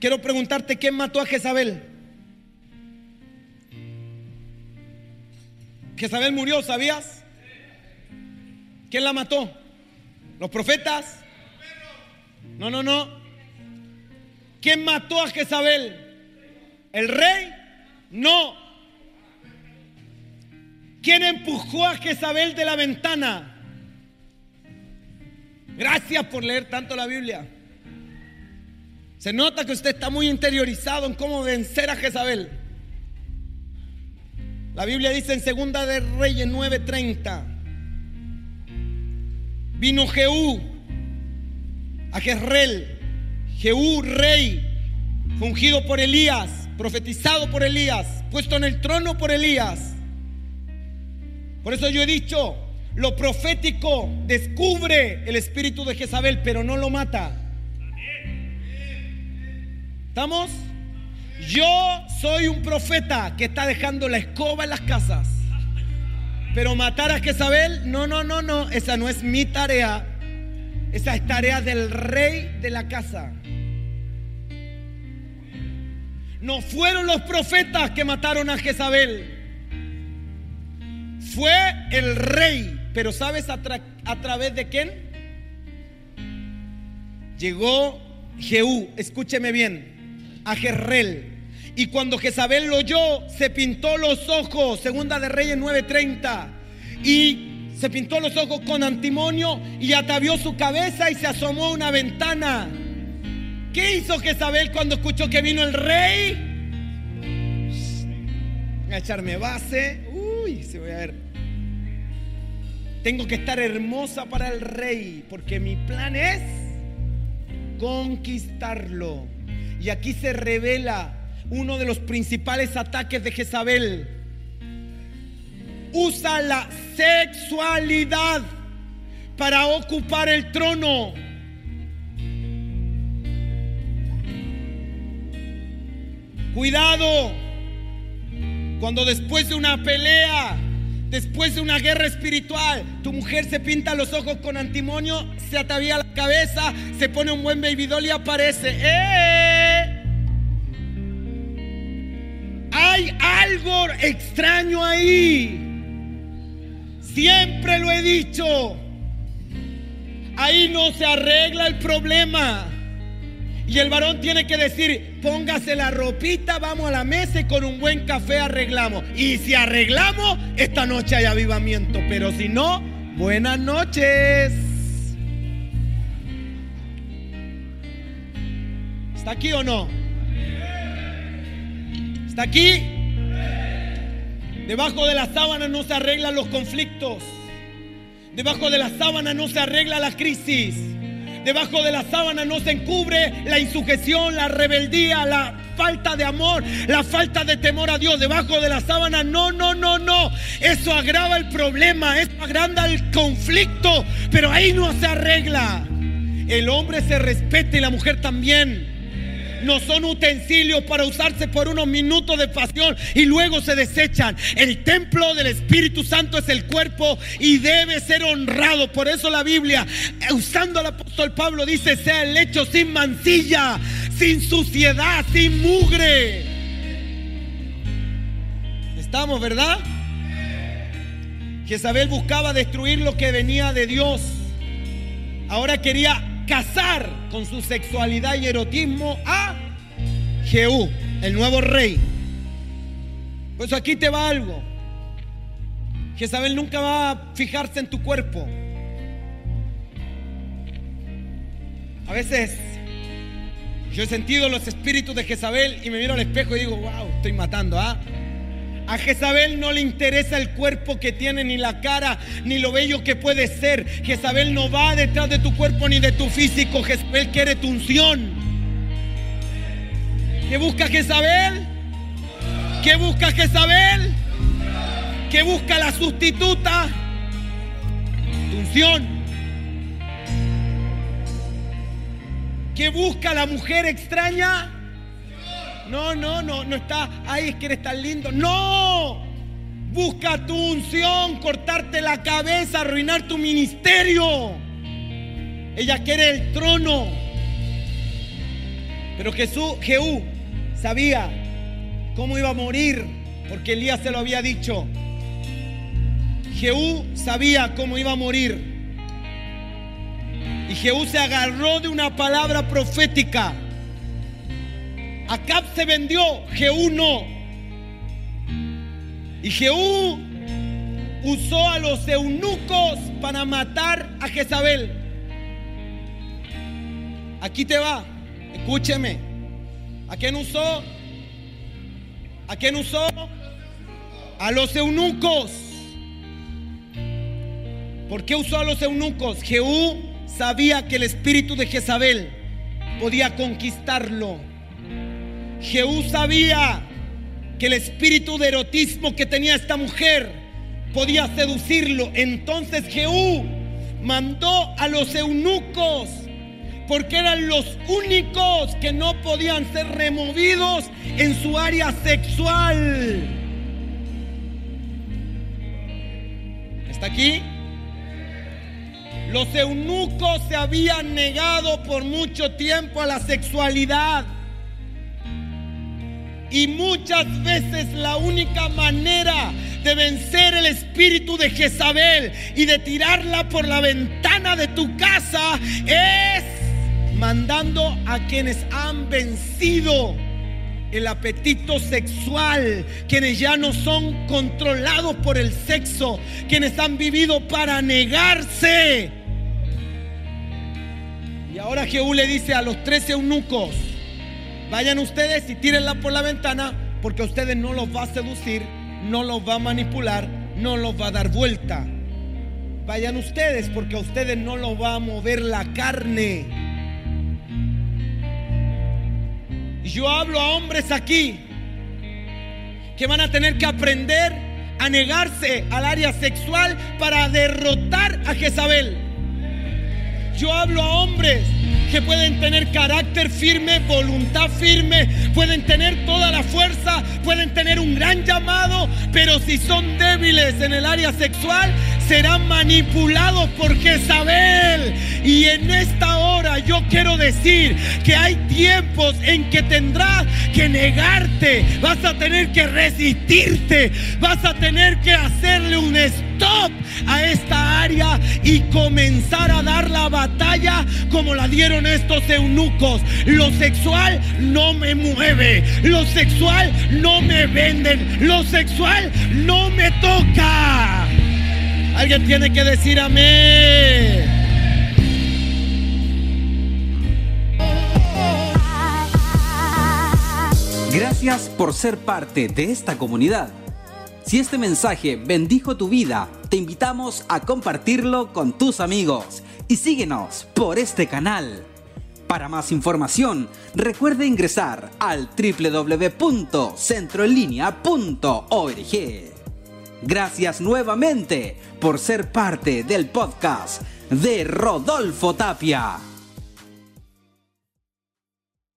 Quiero preguntarte, ¿quién mató a Jezabel? Jezabel murió, ¿sabías? ¿Quién la mató? ¿Los profetas? No, no, no. ¿Quién mató a Jezabel? ¿El rey? No. ¿Quién empujó a Jezabel de la ventana? Gracias por leer tanto la Biblia. Se nota que usted está muy interiorizado en cómo vencer a Jezabel. La Biblia dice en Segunda de Reyes 9:30. Vino Jehú a Jezreel, Jehú rey, ungido por Elías, profetizado por Elías, puesto en el trono por Elías. Por eso yo he dicho, lo profético descubre el espíritu de Jezabel, pero no lo mata. ¿Estamos? Yo soy un profeta que está dejando la escoba en las casas. Pero matar a Jezabel, no, no, no, no, esa no es mi tarea. Esa es tarea del rey de la casa. No fueron los profetas que mataron a Jezabel. Fue el rey. Pero ¿sabes a, través de quién? Llegó Jehú, escúcheme bien, a Jezreel. Y cuando Jezabel lo oyó, se pintó los ojos, segunda de Reyes 9:30. Y se pintó los ojos con antimonio y atavió su cabeza y se asomó a una ventana. ¿Qué hizo Jezabel cuando escuchó que vino el rey? a echarme base. Uy, se voy a ver. Tengo que estar hermosa para el rey, porque mi plan es conquistarlo. Y aquí se revela uno de los principales ataques de Jezabel. Usa la sexualidad para ocupar el trono. Cuidado, cuando después de una pelea, después de una guerra espiritual, tu mujer se pinta los ojos con antimonio, se atavía la cabeza, se pone un buen baby doll y aparece. ¡Eh! Hay algo extraño ahí. Siempre lo he dicho. Ahí no se arregla el problema. Y el varón tiene que decir, póngase la ropita, vamos a la mesa y con un buen café arreglamos. Y si arreglamos, esta noche hay avivamiento. Pero si no, buenas noches. ¿Está aquí o no? ¿Está aquí? Debajo de la sábana no se arreglan los conflictos. Debajo de la sábana no se arregla la crisis. Debajo de la sábana no se encubre la insujeción, la rebeldía, la falta de amor, la falta de temor a Dios. Debajo de la sábana, no, no, no, no. Eso agrava el problema, eso agranda el conflicto, pero ahí no se arregla. El hombre se respeta y la mujer también no son utensilios para usarse por unos minutos de pasión y luego se desechan. El templo del Espíritu Santo es el cuerpo y debe ser honrado. Por eso la Biblia, usando al apóstol Pablo, dice, sea el hecho sin mancilla, sin suciedad, sin mugre. Estamos, ¿verdad? Jezabel buscaba destruir lo que venía de Dios. Ahora quería casar con su sexualidad y erotismo a Jehú, el nuevo rey. Pues aquí te va algo. Jezabel nunca va a fijarse en tu cuerpo. A veces yo he sentido los espíritus de Jezabel y me miro al espejo y digo, wow, estoy matando, ¿ah? A Jezabel no le interesa el cuerpo que tiene, ni la cara, ni lo bello que puede ser. Jezabel no va detrás de tu cuerpo ni de tu físico. Jezabel quiere tu unción. ¿Qué busca Jezabel? ¿Qué busca Jezabel? ¿Qué busca la sustituta? Tu unción. ¿Qué busca la mujer extraña? No, no, no, no está, ahí es que eres tan lindo. No, busca tu unción, cortarte la cabeza, arruinar tu ministerio. Ella quiere el trono. Pero Jesús, Jehú sabía cómo iba a morir, porque Elías se lo había dicho. Jehú sabía cómo iba a morir. Y Jehú se agarró de una palabra profética Acab se vendió, Jehú no. Y Jehú usó a los eunucos para matar a Jezabel. Aquí te va, escúcheme. ¿A quién usó? ¿A quién usó? A los eunucos. ¿Por qué usó a los eunucos? Jehú sabía que el espíritu de Jezabel podía conquistarlo. Jehú sabía que el espíritu de erotismo que tenía esta mujer podía seducirlo. Entonces Jehú mandó a los eunucos porque eran los únicos que no podían ser removidos en su área sexual. ¿Hasta aquí? Los eunucos se habían negado por mucho tiempo a la sexualidad. Y muchas veces la única manera de vencer el espíritu de Jezabel y de tirarla por la ventana de tu casa es mandando a quienes han vencido el apetito sexual, quienes ya no son controlados por el sexo, quienes han vivido para negarse. Y ahora Jehú le dice a los tres eunucos, vayan ustedes y tírenla por la ventana, porque a ustedes no los va a seducir, no los va a manipular, no los va a dar vuelta. Vayan ustedes, porque a ustedes no los va a mover la carne. Yo hablo a hombres aquí que van a tener que aprender a negarse al área sexual para derrotar a Jezabel. Yo hablo a hombres que pueden tener carácter firme, voluntad firme, pueden tener toda la fuerza, pueden tener un gran llamado, pero si son débiles en el área sexual, serán manipulados por Jezabel. Y en esta hora yo quiero decir que hay tiempos en que tendrás que negarte, vas a tener que resistirte, vas a tener que hacerle un stop a esta área y comenzar a dar la batalla como la dieron estos eunucos. Lo sexual no me mueve, lo sexual no me venden, lo sexual no me toca. Alguien tiene que decir amén. Gracias por ser parte de esta comunidad. Si este mensaje bendijo tu vida, te invitamos a compartirlo con tus amigos y síguenos por este canal. Para más información, recuerde ingresar al www.centroenlinea.org. Gracias nuevamente por ser parte del podcast de Rodolfo Tapia.